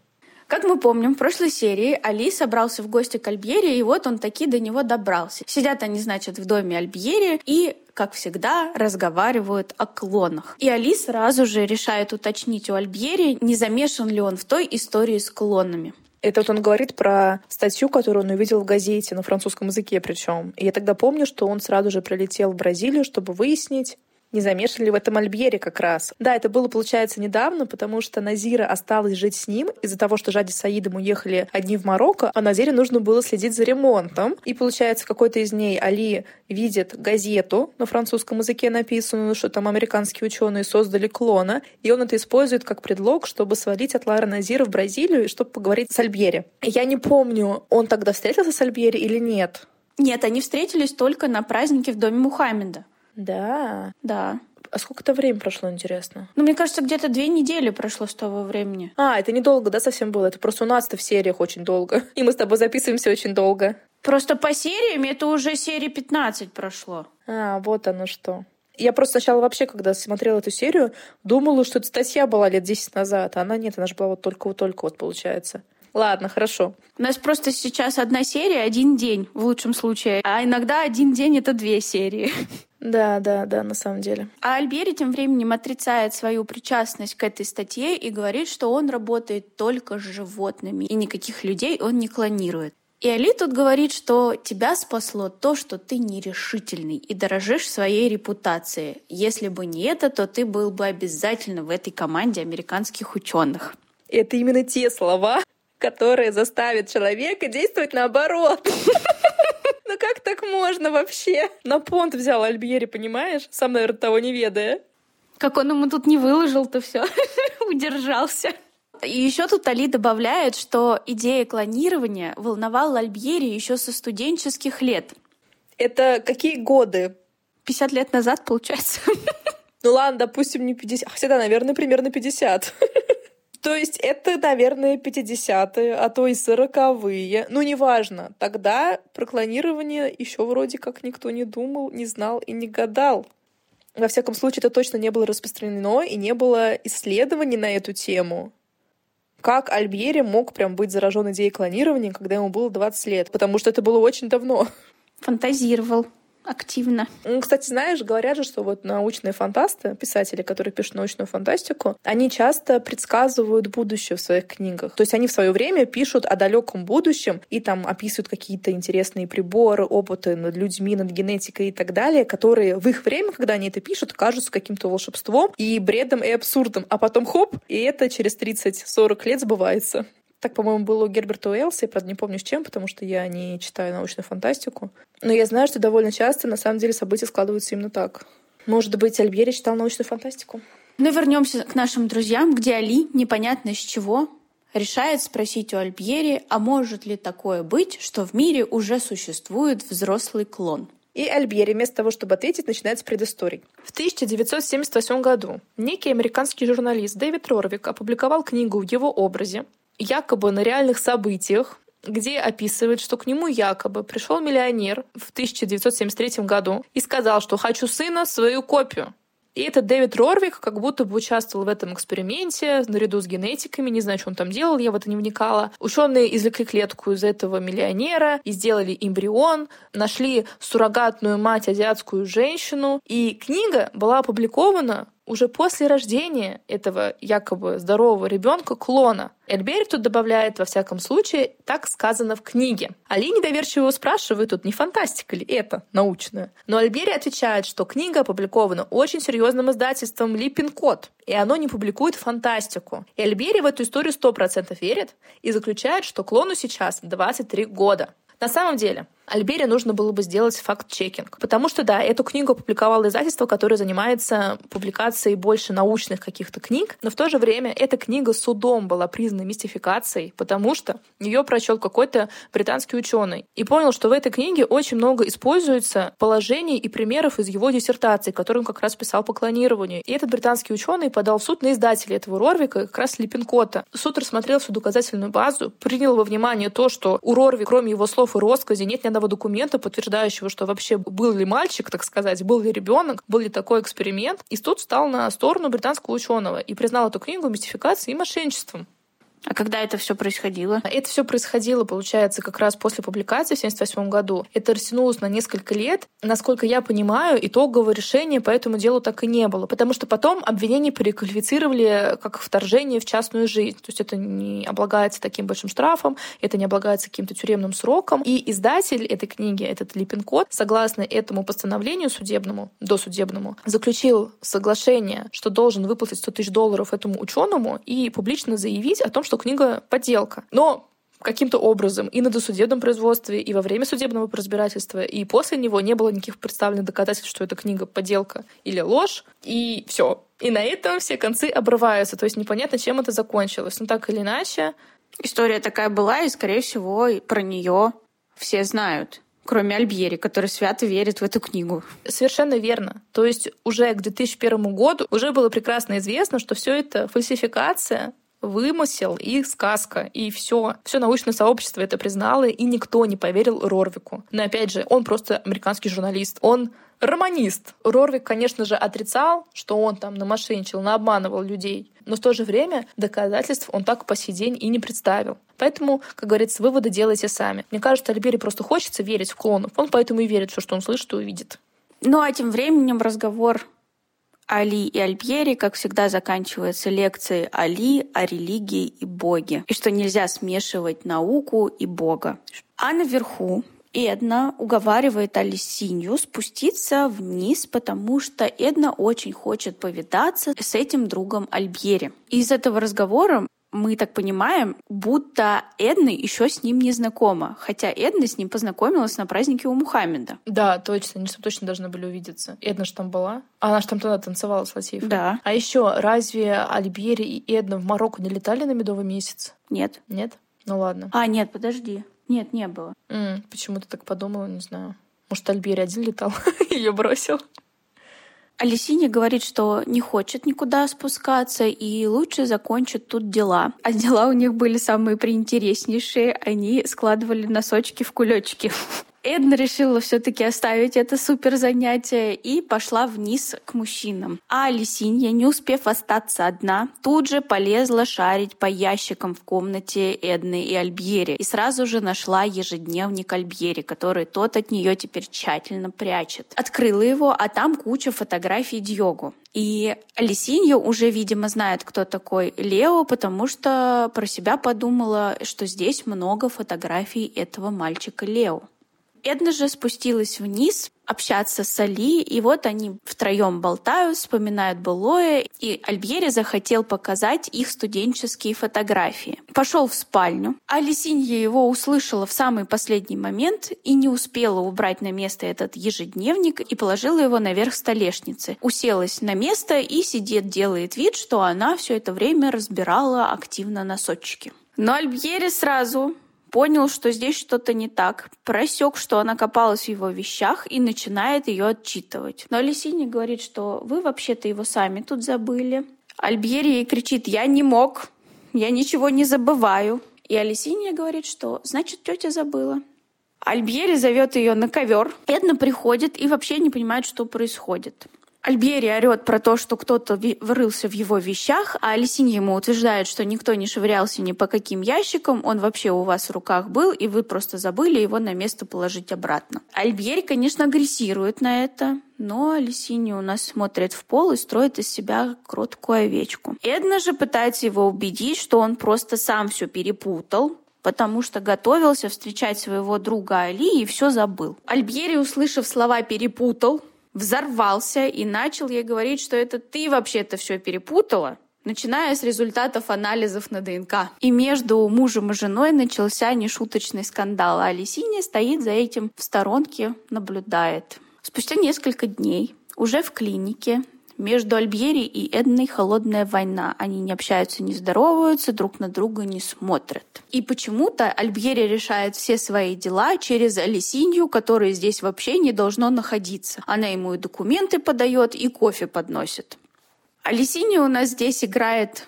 Как мы помним, в прошлой серии Али собрался в гости к Альбьере, и вот он таки до него добрался. Сидят они, значит, в доме Альбьери и как всегда, разговаривают о клонах. И Али сразу же решает уточнить у Альбьери, не замешан ли он в той истории с клонами. Это вот он говорит про статью, которую он увидел в газете, на французском языке причем. И я тогда помню, что он сразу же прилетел в Бразилию, чтобы выяснить, не замешаны ли в этом Альбьере как раз. Да, это было, получается, недавно, потому что Назира осталась жить с ним из-за того, что Жади с Саидом уехали одни в Марокко, а Назире нужно было следить за ремонтом. И, получается, какой-то из ней Али видит газету на французском языке написанную, что там американские ученые создали клона, и он это использует как предлог, чтобы свалить от Лара Назира в Бразилию и чтобы поговорить с Альбьери. Я не помню, он тогда встретился с Альбьери или нет. Нет, они встретились только на празднике в доме Мухаммеда. Да. Да. А сколько-то времени прошло, интересно? Ну, мне кажется, где-то две недели прошло с того времени. А, это недолго, да, совсем было? Это просто у нас-то в сериях очень долго. И мы с тобой записываемся очень долго. Просто по сериям это уже серии 15 прошло. А, вот оно что. Я просто сначала вообще, когда смотрела эту серию, думала, что эта статья была лет 10 назад, а она нет, она же была вот только-только вот получается. Ладно, хорошо. У нас просто сейчас одна серия, один день в лучшем случае, а иногда один день — это две серии. Да, да, да, на самом деле. А Альбери тем временем отрицает свою причастность к этой статье и говорит, что он работает только с животными, и никаких людей он не клонирует. И Али тут говорит, что тебя спасло то, что ты нерешительный и дорожишь своей репутацией. Если бы не это, то ты был бы обязательно в этой команде американских ученых. Это именно те слова, которые заставят человека действовать наоборот. Ну как так можно вообще? На понт взял Альбьери, понимаешь? Сам, наверное, того не ведая. Как он ему тут не выложил-то все, удержался. И еще тут Али добавляет, что идея клонирования волновала Альбьери еще со студенческих лет. Это какие годы? 50 лет назад, получается. Ну ладно, допустим, не 50. Хотя, да, наверное, примерно 50. То есть это, наверное, 50-е, а то и 40-е. Ну, неважно. Тогда про клонирование еще вроде как никто не думал, не знал и не гадал. Во всяком случае, это точно не было распространено и не было исследований на эту тему. Как Альбьери мог прям быть заражен идеей клонирования, когда ему было 20 лет? Потому что это было очень давно. Фантазировал активно. Кстати, знаешь, говорят же, что вот научные фантасты, писатели, которые пишут научную фантастику, они часто предсказывают будущее в своих книгах. То есть они в свое время пишут о далеком будущем и там описывают какие-то интересные приборы, опыты над людьми, над генетикой и так далее, которые в их время, когда они это пишут, кажутся каким-то волшебством и бредом и абсурдом. А потом хоп, и это через 30-40 лет сбывается. Так, по-моему, было у Герберта Уэллса, я, правда, не помню с чем, потому что я не читаю научную фантастику. Но я знаю, что довольно часто, на самом деле, события складываются именно так. Может быть, Альбери читал научную фантастику? Ну, вернемся к нашим друзьям, где Али, непонятно с чего, решает спросить у Альбьери, а может ли такое быть, что в мире уже существует взрослый клон? И Альбьери, вместо того, чтобы ответить, начинает с предыстории. В 1978 году некий американский журналист Дэвид Рорвик опубликовал книгу в его образе, якобы на реальных событиях, где описывает, что к нему якобы пришел миллионер в 1973 году и сказал, что хочу сына свою копию. И этот Дэвид Рорвик как будто бы участвовал в этом эксперименте наряду с генетиками, не знаю, что он там делал, я в это не вникала. Ученые извлекли клетку из этого миллионера и сделали эмбрион, нашли суррогатную мать, азиатскую женщину, и книга была опубликована уже после рождения этого якобы здорового ребенка клона. Эльбери тут добавляет, во всяком случае, так сказано в книге. Али недоверчиво спрашивает, тут не фантастика ли это научная? Но Альбери отвечает, что книга опубликована очень серьезным издательством Липин Код, и оно не публикует фантастику. И Альбери в эту историю 100% верит и заключает, что клону сейчас 23 года. На самом деле, Альбере нужно было бы сделать факт-чекинг. Потому что, да, эту книгу опубликовало издательство, которое занимается публикацией больше научных каких-то книг, но в то же время эта книга судом была признана мистификацией, потому что ее прочел какой-то британский ученый и понял, что в этой книге очень много используется положений и примеров из его диссертации, которую он как раз писал по клонированию. И этот британский ученый подал в суд на издателя этого Рорвика, как раз Липпенкота. Суд рассмотрел всю доказательную базу, принял во внимание то, что у Рорви, кроме его слов и росскази, нет ни одного документа, подтверждающего, что вообще был ли мальчик, так сказать, был ли ребенок, был ли такой эксперимент. И суд встал на сторону британского ученого и признал эту книгу мистификацией и мошенничеством. А когда это все происходило? Это все происходило, получается, как раз после публикации в 1978 году. Это растянулось на несколько лет. Насколько я понимаю, итогового решения по этому делу так и не было. Потому что потом обвинение переквалифицировали как вторжение в частную жизнь. То есть это не облагается таким большим штрафом, это не облагается каким-то тюремным сроком. И издатель этой книги, этот Липпенкот, согласно этому постановлению судебному, досудебному, заключил соглашение, что должен выплатить 100 тысяч долларов этому ученому и публично заявить о том, что что книга подделка. Но каким-то образом и на досудебном производстве, и во время судебного разбирательства, и после него не было никаких представленных доказательств, что эта книга подделка или ложь, и все. И на этом все концы обрываются, то есть непонятно, чем это закончилось. Но так или иначе... История такая была, и, скорее всего, про нее все знают кроме Альбьери, который свято верит в эту книгу. Совершенно верно. То есть уже к 2001 году уже было прекрасно известно, что все это фальсификация, вымысел и сказка, и все. Все научное сообщество это признало, и никто не поверил Рорвику. Но опять же, он просто американский журналист. Он романист. Рорвик, конечно же, отрицал, что он там намошенничал, наобманывал людей. Но в то же время доказательств он так по сей день и не представил. Поэтому, как говорится, выводы делайте сами. Мне кажется, Альбери просто хочется верить в клонов. Он поэтому и верит все, что он слышит и увидит. Ну а тем временем разговор Али и Альбьери, как всегда, заканчивается лекцией Али о религии и Боге, и что нельзя смешивать науку и Бога. А наверху Эдна уговаривает Алисинью спуститься вниз, потому что Эдна очень хочет повидаться с этим другом Альбьери. Из этого разговора мы так понимаем, будто Эдна еще с ним не знакома, хотя Эдна с ним познакомилась на празднике у Мухаммеда. Да, точно, они что точно должны были увидеться. Эдна же там была. Она же там тогда танцевала с Латифом. Да. А еще разве Альбери и Эдна в Марокко не летали на медовый месяц? Нет. Нет? Ну ладно. А, нет, подожди. Нет, не было. М, почему ты так подумала, не знаю. Может, Альбери один летал, ее бросил. Алисиня говорит, что не хочет никуда спускаться и лучше закончит тут дела. А дела у них были самые приинтереснейшие. Они складывали носочки в кулечки. Эдна решила все-таки оставить это супер занятие и пошла вниз к мужчинам. А Алисинья, не успев остаться одна, тут же полезла шарить по ящикам в комнате Эдны и Альбьери и сразу же нашла ежедневник Альбьери, который тот от нее теперь тщательно прячет. Открыла его, а там куча фотографий Дьогу. И Алисинья уже, видимо, знает, кто такой Лео, потому что про себя подумала, что здесь много фотографий этого мальчика Лео. Эдна же спустилась вниз общаться с Али, и вот они втроем болтают, вспоминают былое, и Альбьери захотел показать их студенческие фотографии. Пошел в спальню. Алисинья его услышала в самый последний момент и не успела убрать на место этот ежедневник и положила его наверх столешницы. Уселась на место и сидит, делает вид, что она все это время разбирала активно носочки. Но Альбьери сразу понял, что здесь что-то не так, просек, что она копалась в его вещах и начинает ее отчитывать. Но Алисини говорит, что вы вообще-то его сами тут забыли. Альбьери ей кричит, я не мог, я ничего не забываю. И Алисинья говорит, что значит тетя забыла. Альбьери зовет ее на ковер. Эдна приходит и вообще не понимает, что происходит. Альбери орет про то, что кто-то вырылся в его вещах, а Алисинья ему утверждает, что никто не швырялся ни по каким ящикам, он вообще у вас в руках был, и вы просто забыли его на место положить обратно. Альбери, конечно, агрессирует на это, но Алисинья у нас смотрит в пол и строит из себя кроткую овечку. Эдна же пытается его убедить, что он просто сам все перепутал, потому что готовился встречать своего друга Али и все забыл. Альбери, услышав слова «перепутал», взорвался и начал ей говорить, что это ты вообще-то все перепутала, начиная с результатов анализов на ДНК. И между мужем и женой начался нешуточный скандал, а Алисиния стоит за этим в сторонке, наблюдает. Спустя несколько дней уже в клинике между Альбьери и Эдной холодная война. Они не общаются, не здороваются, друг на друга не смотрят. И почему-то Альбьери решает все свои дела через Алисинью, которая здесь вообще не должно находиться. Она ему и документы подает, и кофе подносит. Алисинья у нас здесь играет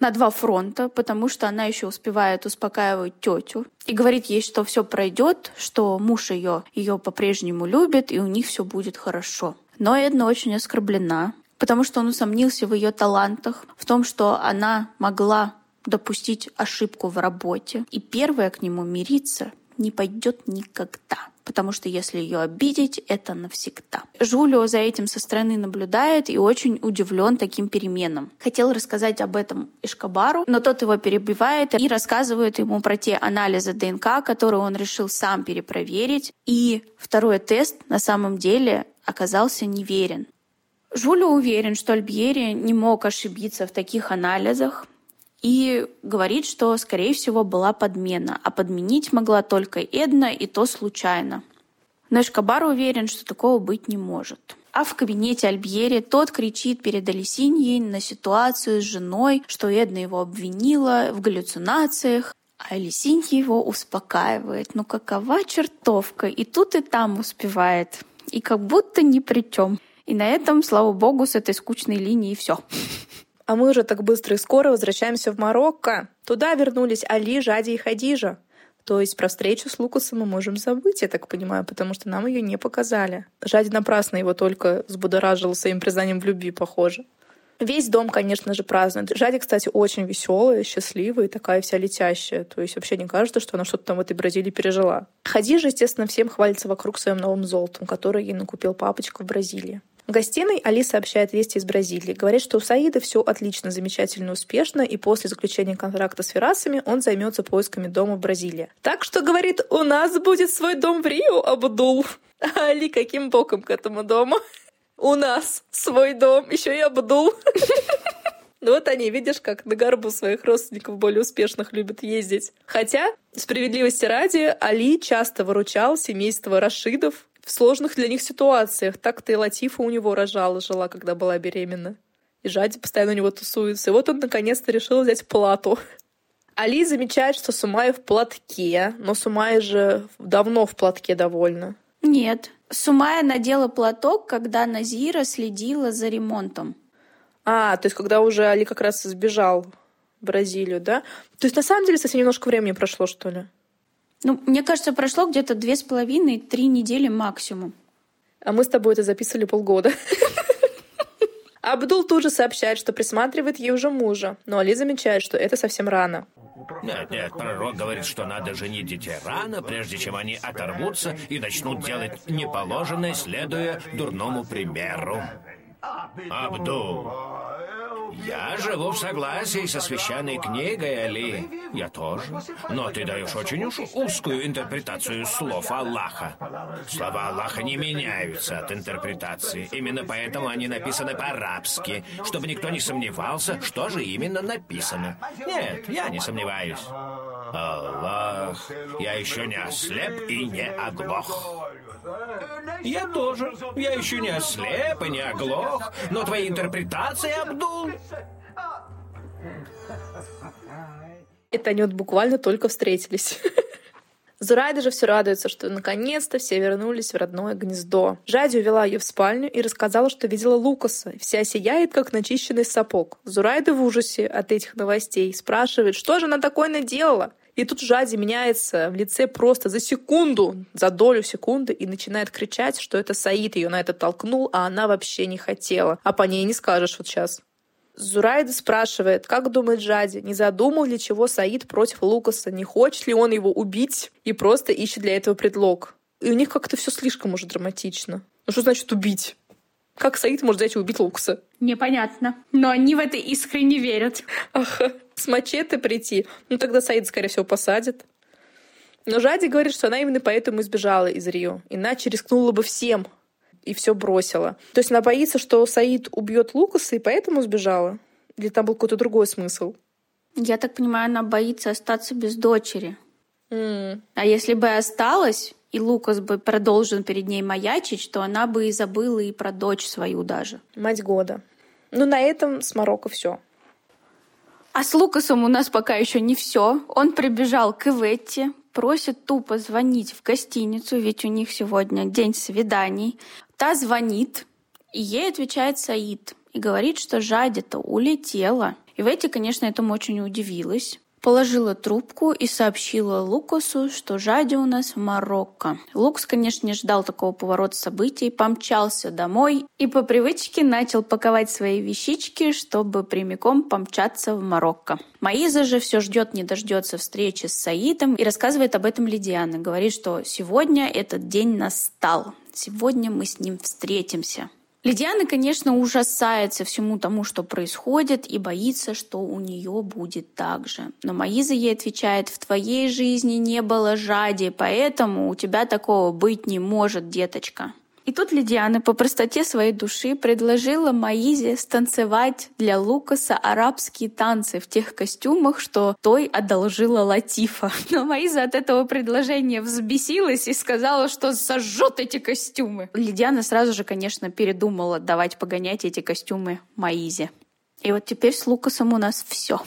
на два фронта, потому что она еще успевает успокаивать тетю и говорит ей, что все пройдет, что муж ее ее по-прежнему любит и у них все будет хорошо. Но Эдна очень оскорблена, потому что он усомнился в ее талантах, в том, что она могла допустить ошибку в работе. И первая к нему мириться не пойдет никогда. Потому что если ее обидеть, это навсегда. Жулио за этим со стороны наблюдает и очень удивлен таким переменам. Хотел рассказать об этом Ишкабару, но тот его перебивает и рассказывает ему про те анализы ДНК, которые он решил сам перепроверить. И второй тест на самом деле оказался неверен. Жулио уверен, что Альбьери не мог ошибиться в таких анализах и говорит, что, скорее всего, была подмена, а подменить могла только Эдна, и то случайно. Но Эшкабар уверен, что такого быть не может. А в кабинете Альбьери тот кричит перед Алисиньей на ситуацию с женой, что Эдна его обвинила в галлюцинациях, а Алисинья его успокаивает. Ну какова чертовка? И тут и там успевает. И как будто ни при чем. И на этом, слава богу, с этой скучной линии все. А мы уже так быстро и скоро возвращаемся в Марокко. Туда вернулись Али, Жади и Хадижа. То есть про встречу с Лукасом мы можем забыть, я так понимаю, потому что нам ее не показали. Жади напрасно его только взбудоражил своим признанием в любви, похоже. Весь дом, конечно же, празднует. Жади, кстати, очень веселая, счастливая, такая вся летящая. То есть вообще не кажется, что она что-то там в этой Бразилии пережила. Хадижа, естественно, всем хвалится вокруг своим новым золотом, который ей накупил папочка в Бразилии. В гостиной Али сообщает вести из Бразилии. Говорит, что у Саида все отлично, замечательно, успешно, и после заключения контракта с Феррасами он займется поисками дома в Бразилии. Так что, говорит, у нас будет свой дом в Рио, Абдул. А Али каким боком к этому дому? У нас свой дом, еще и Абдул. Ну вот они, видишь, как на горбу своих родственников более успешных любят ездить. Хотя, справедливости ради, Али часто выручал семейство Рашидов, в сложных для них ситуациях. Так-то и Латифа у него рожала, жила, когда была беременна. И Жади постоянно у него тусуется. И вот он наконец-то решил взять плату. Али замечает, что Сумай в платке, но Сумай же давно в платке довольна. Нет. Сумая надела платок, когда Назира следила за ремонтом. А, то есть когда уже Али как раз сбежал в Бразилию, да? То есть на самом деле совсем немножко времени прошло, что ли? Ну, мне кажется, прошло где-то две с половиной, три недели максимум. А мы с тобой это записывали полгода. Абдул тут же сообщает, что присматривает ей уже мужа, но Али замечает, что это совсем рано. Нет, нет, пророк говорит, что надо женить детей рано, прежде чем они оторвутся и начнут делать неположенное, следуя дурному примеру. Абдул, я живу в согласии со священной книгой, Али. Я тоже. Но ты даешь очень уж узкую интерпретацию слов Аллаха. Слова Аллаха не меняются от интерпретации. Именно поэтому они написаны по-арабски, чтобы никто не сомневался, что же именно написано. Нет, я не сомневаюсь. Аллах, я еще не ослеп и не оглох. Я тоже. Я еще не ослеп и не оглох, но твои интерпретации, Абдул... Это они вот буквально только встретились. Зурайда же все радуется, что наконец-то все вернулись в родное гнездо. Жади увела ее в спальню и рассказала, что видела Лукаса. Вся сияет, как начищенный сапог. Зурайда в ужасе от этих новостей спрашивает, что же она такое наделала? И тут Жади меняется в лице просто за секунду, за долю секунды, и начинает кричать, что это Саид ее на это толкнул, а она вообще не хотела. А по ней не скажешь вот сейчас. Зурайда спрашивает, как думает Жади, не задумал ли чего Саид против Лукаса, не хочет ли он его убить и просто ищет для этого предлог. И у них как-то все слишком уже драматично. Ну что значит убить? Как Саид может взять и убить Лукаса? Непонятно. Но они в это искренне верят. Ага. С мачете прийти. Ну тогда Саид, скорее всего, посадит. Но Жади говорит, что она именно поэтому избежала из Рио. Иначе рискнула бы всем, и все бросила. То есть она боится, что Саид убьет Лукаса, и поэтому сбежала? Или там был какой-то другой смысл? Я так понимаю, она боится остаться без дочери. Mm. А если бы осталась, и Лукас бы продолжил перед ней маячить, то она бы и забыла и про дочь свою даже. Мать года. Ну, на этом с Марокко все. А с Лукасом у нас пока еще не все. Он прибежал к Иветте, просит тупо звонить в гостиницу, ведь у них сегодня день свиданий. Та звонит, и ей отвечает Саид и говорит, что Жадя-то улетела. И Ветти, конечно, этому очень удивилась. Положила трубку и сообщила Лукасу, что Жади у нас в Марокко. Лукас, конечно, не ждал такого поворота событий, помчался домой и по привычке начал паковать свои вещички, чтобы прямиком помчаться в Марокко. Маиза же все ждет, не дождется встречи с Саидом и рассказывает об этом Лидиане. Говорит, что сегодня этот день настал. Сегодня мы с ним встретимся. Лидиана, конечно, ужасается всему тому, что происходит, и боится, что у нее будет так же. Но Маиза ей отвечает, в твоей жизни не было жади, поэтому у тебя такого быть не может, деточка. И тут Лидиана по простоте своей души предложила Маизе станцевать для Лукаса арабские танцы в тех костюмах, что той одолжила Латифа. Но Маиза от этого предложения взбесилась и сказала, что сожжет эти костюмы. Лидиана сразу же, конечно, передумала давать погонять эти костюмы Маизе. И вот теперь с Лукасом у нас все.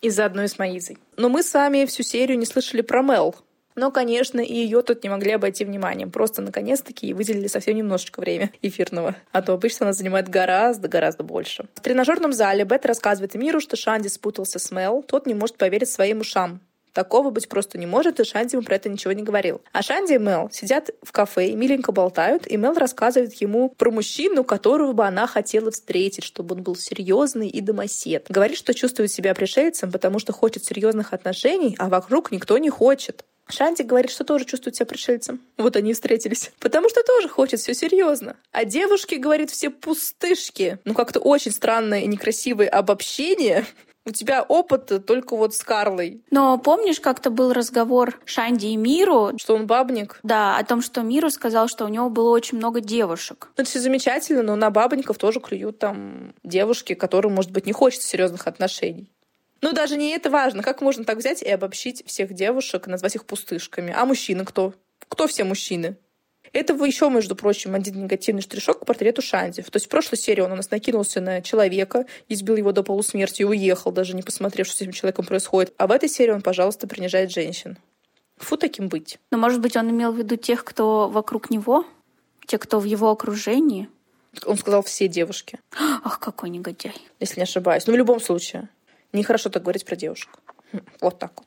И заодно и с Маизой. Но мы с вами всю серию не слышали про Мел. Но, конечно, и ее тут не могли обойти вниманием. Просто, наконец-таки, выделили совсем немножечко времени эфирного. А то обычно она занимает гораздо-гораздо больше. В тренажерном зале Бет рассказывает Миру, что Шанди спутался с Мел. Тот не может поверить своим ушам. Такого быть просто не может, и Шанди ему про это ничего не говорил. А Шанди и Мел сидят в кафе и миленько болтают, и Мел рассказывает ему про мужчину, которого бы она хотела встретить, чтобы он был серьезный и домосед. Говорит, что чувствует себя пришельцем, потому что хочет серьезных отношений, а вокруг никто не хочет. Шанти говорит, что тоже чувствует себя пришельцем. Вот они и встретились. Потому что тоже хочет все серьезно. А девушки, говорит, все пустышки. Ну, как-то очень странное и некрасивое обобщение. У тебя опыт только вот с Карлой. Но помнишь, как-то был разговор Шанди и Миру? Что он бабник? Да, о том, что Миру сказал, что у него было очень много девушек. Ну, это все замечательно, но на бабников тоже клюют там девушки, которым, может быть, не хочется серьезных отношений. Ну, даже не это важно. Как можно так взять и обобщить всех девушек, назвать их пустышками? А мужчины кто? Кто все мужчины? Это еще, между прочим, один негативный штришок к портрету Шанди. То есть в прошлой серии он у нас накинулся на человека, избил его до полусмерти и уехал, даже не посмотрев, что с этим человеком происходит. А в этой серии он, пожалуйста, принижает женщин. Фу таким быть. Но, может быть, он имел в виду тех, кто вокруг него? Те, кто в его окружении? Он сказал все девушки. Ах, какой негодяй. Если не ошибаюсь. Но в любом случае. Нехорошо так говорить про девушек. Вот так вот.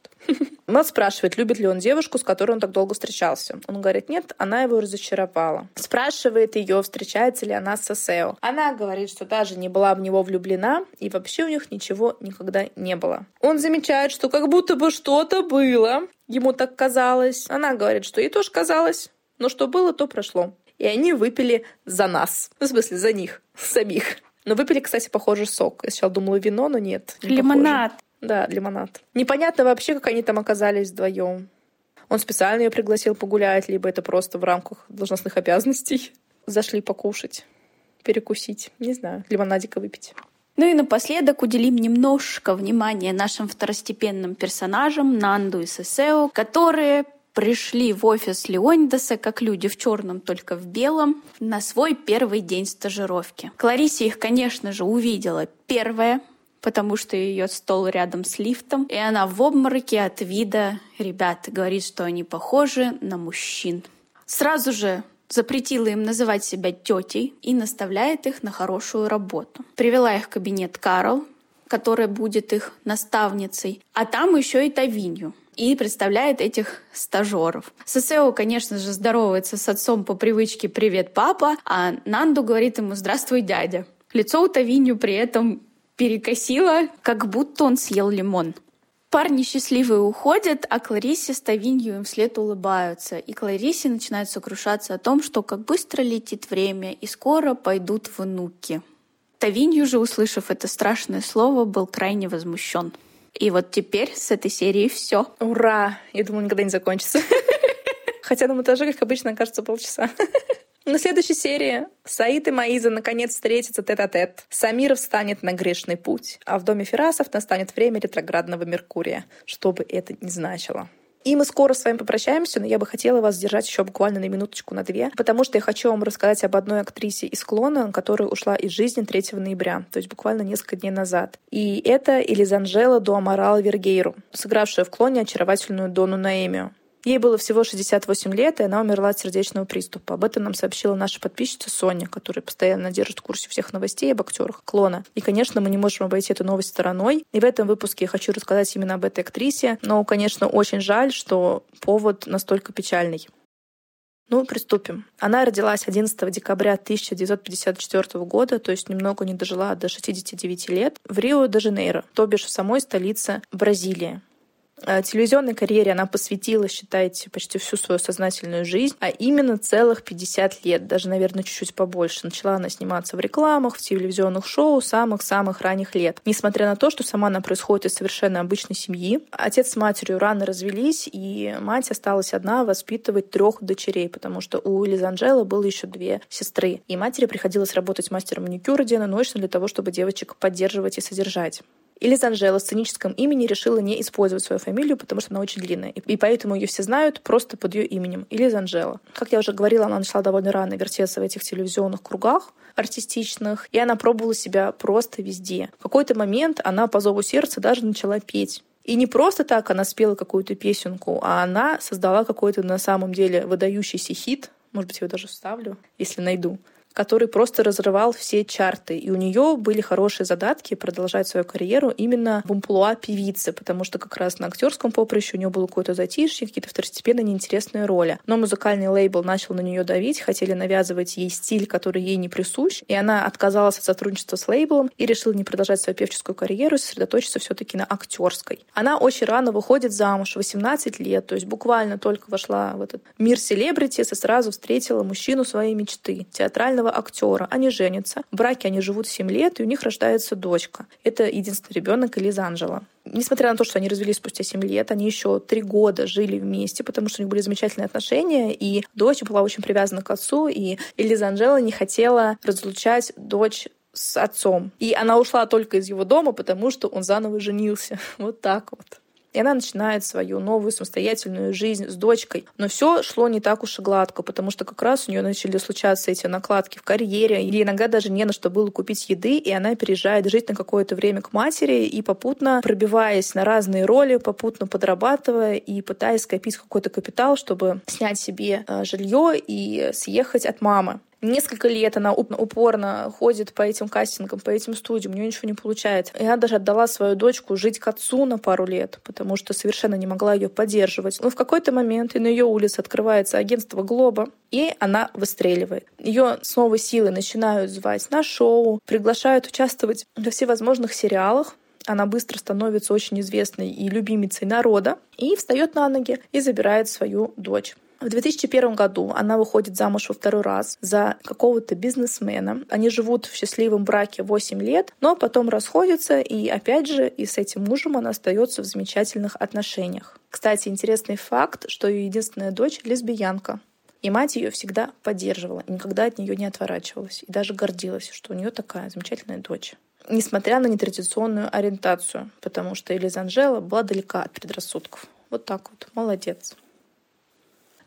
Мэл спрашивает, любит ли он девушку, с которой он так долго встречался. Он говорит, нет, она его разочаровала. Спрашивает ее, встречается ли она с Сео. Она говорит, что даже не была в него влюблена, и вообще у них ничего никогда не было. Он замечает, что как будто бы что-то было. Ему так казалось. Она говорит, что ей тоже казалось. Но что было, то прошло. И они выпили за нас. Ну, в смысле, за них. Самих. Но выпили, кстати, похоже, сок. Я сначала думала вино, но нет. Не лимонад. Похоже. Да, лимонад. Непонятно вообще, как они там оказались вдвоем. Он специально ее пригласил погулять, либо это просто в рамках должностных обязанностей. Зашли покушать, перекусить, не знаю, лимонадика выпить. Ну и напоследок уделим немножко внимания нашим второстепенным персонажам Нанду и Сесео, которые пришли в офис Леонидаса как люди в черном, только в белом, на свой первый день стажировки. Кларисе их, конечно же, увидела первая, потому что ее стол рядом с лифтом, и она в обмороке от вида ребят говорит, что они похожи на мужчин. Сразу же запретила им называть себя тетей и наставляет их на хорошую работу. Привела их в кабинет Карл, которая будет их наставницей. А там еще и Тавинью и представляет этих стажеров. Сосео, конечно же, здоровается с отцом по привычке «Привет, папа», а Нанду говорит ему «Здравствуй, дядя». Лицо у Тавинью при этом перекосило, как будто он съел лимон. Парни счастливые уходят, а Кларисе с Тавинью им вслед улыбаются. И Кларисе начинает сокрушаться о том, что как быстро летит время, и скоро пойдут внуки. Тавинью же, услышав это страшное слово, был крайне возмущен. И вот теперь с этой серии все. Ура! Я думала, никогда не закончится. Хотя на монтаже, как обычно, кажется полчаса. На следующей серии Саид и Маиза наконец встретятся тет-а-тет. Самир встанет на грешный путь, а в доме Ферасов настанет время ретроградного Меркурия, что бы это ни значило. И мы скоро с вами попрощаемся, но я бы хотела вас держать еще буквально на минуточку, на две, потому что я хочу вам рассказать об одной актрисе из «Клона», которая ушла из жизни 3 ноября, то есть буквально несколько дней назад. И это Элизанжела Дуамарала Вергейру, сыгравшая в «Клоне» очаровательную Дону Наэмию. Ей было всего 68 лет, и она умерла от сердечного приступа. Об этом нам сообщила наша подписчица Соня, которая постоянно держит в курсе всех новостей об актерах клона. И, конечно, мы не можем обойти эту новость стороной. И в этом выпуске я хочу рассказать именно об этой актрисе. Но, конечно, очень жаль, что повод настолько печальный. Ну, приступим. Она родилась 11 декабря 1954 года, то есть немного не дожила до 69 лет, в Рио-де-Жанейро, то бишь в самой столице Бразилии. Э, телевизионной карьере она посвятила, считайте, почти всю свою сознательную жизнь, а именно целых 50 лет, даже, наверное, чуть-чуть побольше. Начала она сниматься в рекламах, в телевизионных шоу самых-самых ранних лет. Несмотря на то, что сама она происходит из совершенно обычной семьи, отец с матерью рано развелись, и мать осталась одна воспитывать трех дочерей, потому что у Лизы Анджелы было еще две сестры. И матери приходилось работать мастером маникюра денно-ночно для того, чтобы девочек поддерживать и содержать. Или Занжела с сценическом имени решила не использовать свою фамилию, потому что она очень длинная. И поэтому ее все знают просто под ее именем. Или Занжела. Как я уже говорила, она начала довольно рано вертеться в этих телевизионных кругах артистичных, и она пробовала себя просто везде. В какой-то момент она по зову сердца даже начала петь. И не просто так она спела какую-то песенку, а она создала какой-то на самом деле выдающийся хит, может быть, я его даже вставлю, если найду, который просто разрывал все чарты. И у нее были хорошие задатки продолжать свою карьеру именно в амплуа певицы, потому что как раз на актерском поприще у нее было какое-то затишье, какие-то второстепенные неинтересные роли. Но музыкальный лейбл начал на нее давить, хотели навязывать ей стиль, который ей не присущ, и она отказалась от сотрудничества с лейблом и решила не продолжать свою певческую карьеру и сосредоточиться все-таки на актерской. Она очень рано выходит замуж, 18 лет, то есть буквально только вошла в этот мир селебрити, и сразу встретила мужчину своей мечты, театрального профессионального актера. Они женятся. В браке они живут 7 лет, и у них рождается дочка. Это единственный ребенок Элиза Анжела. Несмотря на то, что они развелись спустя 7 лет, они еще 3 года жили вместе, потому что у них были замечательные отношения, и дочь была очень привязана к отцу, и Элиза Анжела не хотела разлучать дочь с отцом. И она ушла только из его дома, потому что он заново женился. Вот так вот. И она начинает свою новую самостоятельную жизнь с дочкой. Но все шло не так уж и гладко, потому что как раз у нее начали случаться эти накладки в карьере, или иногда даже не на что было купить еды, и она переезжает жить на какое-то время к матери и попутно пробиваясь на разные роли, попутно подрабатывая и пытаясь скопить какой-то капитал, чтобы снять себе э, жилье и съехать от мамы. Несколько лет она упорно ходит по этим кастингам, по этим студиям, у нее ничего не получается. Она даже отдала свою дочку жить к отцу на пару лет, потому что совершенно не могла ее поддерживать. Но в какой-то момент и на ее улице открывается агентство Глоба, и она выстреливает. Ее с новой силой начинают звать на шоу, приглашают участвовать во всевозможных сериалах, она быстро становится очень известной и любимицей народа, и встает на ноги и забирает свою дочь. В 2001 году она выходит замуж во второй раз за какого-то бизнесмена. Они живут в счастливом браке 8 лет, но потом расходятся, и опять же, и с этим мужем она остается в замечательных отношениях. Кстати, интересный факт, что ее единственная дочь — лесбиянка. И мать ее всегда поддерживала, никогда от нее не отворачивалась, и даже гордилась, что у нее такая замечательная дочь. Несмотря на нетрадиционную ориентацию, потому что Элиза Анжела была далека от предрассудков. Вот так вот. Молодец.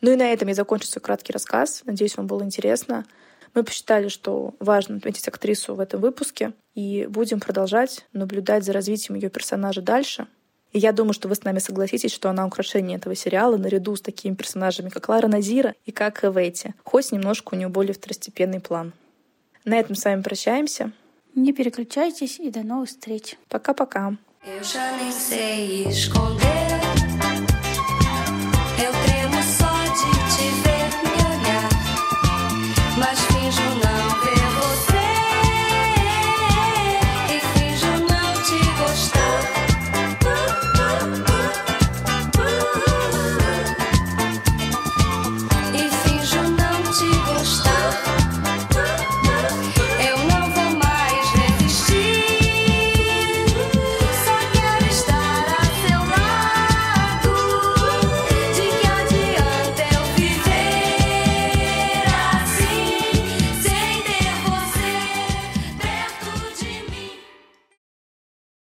Ну и на этом я закончу свой краткий рассказ. Надеюсь, вам было интересно. Мы посчитали, что важно отметить актрису в этом выпуске, и будем продолжать наблюдать за развитием ее персонажа дальше. И я думаю, что вы с нами согласитесь, что она украшение этого сериала наряду с такими персонажами, как Лара Назира и как Эветти, хоть немножко у нее более второстепенный план. На этом с вами прощаемся. Не переключайтесь и до новых встреч. Пока-пока. Eu já nem sei esconder. Eu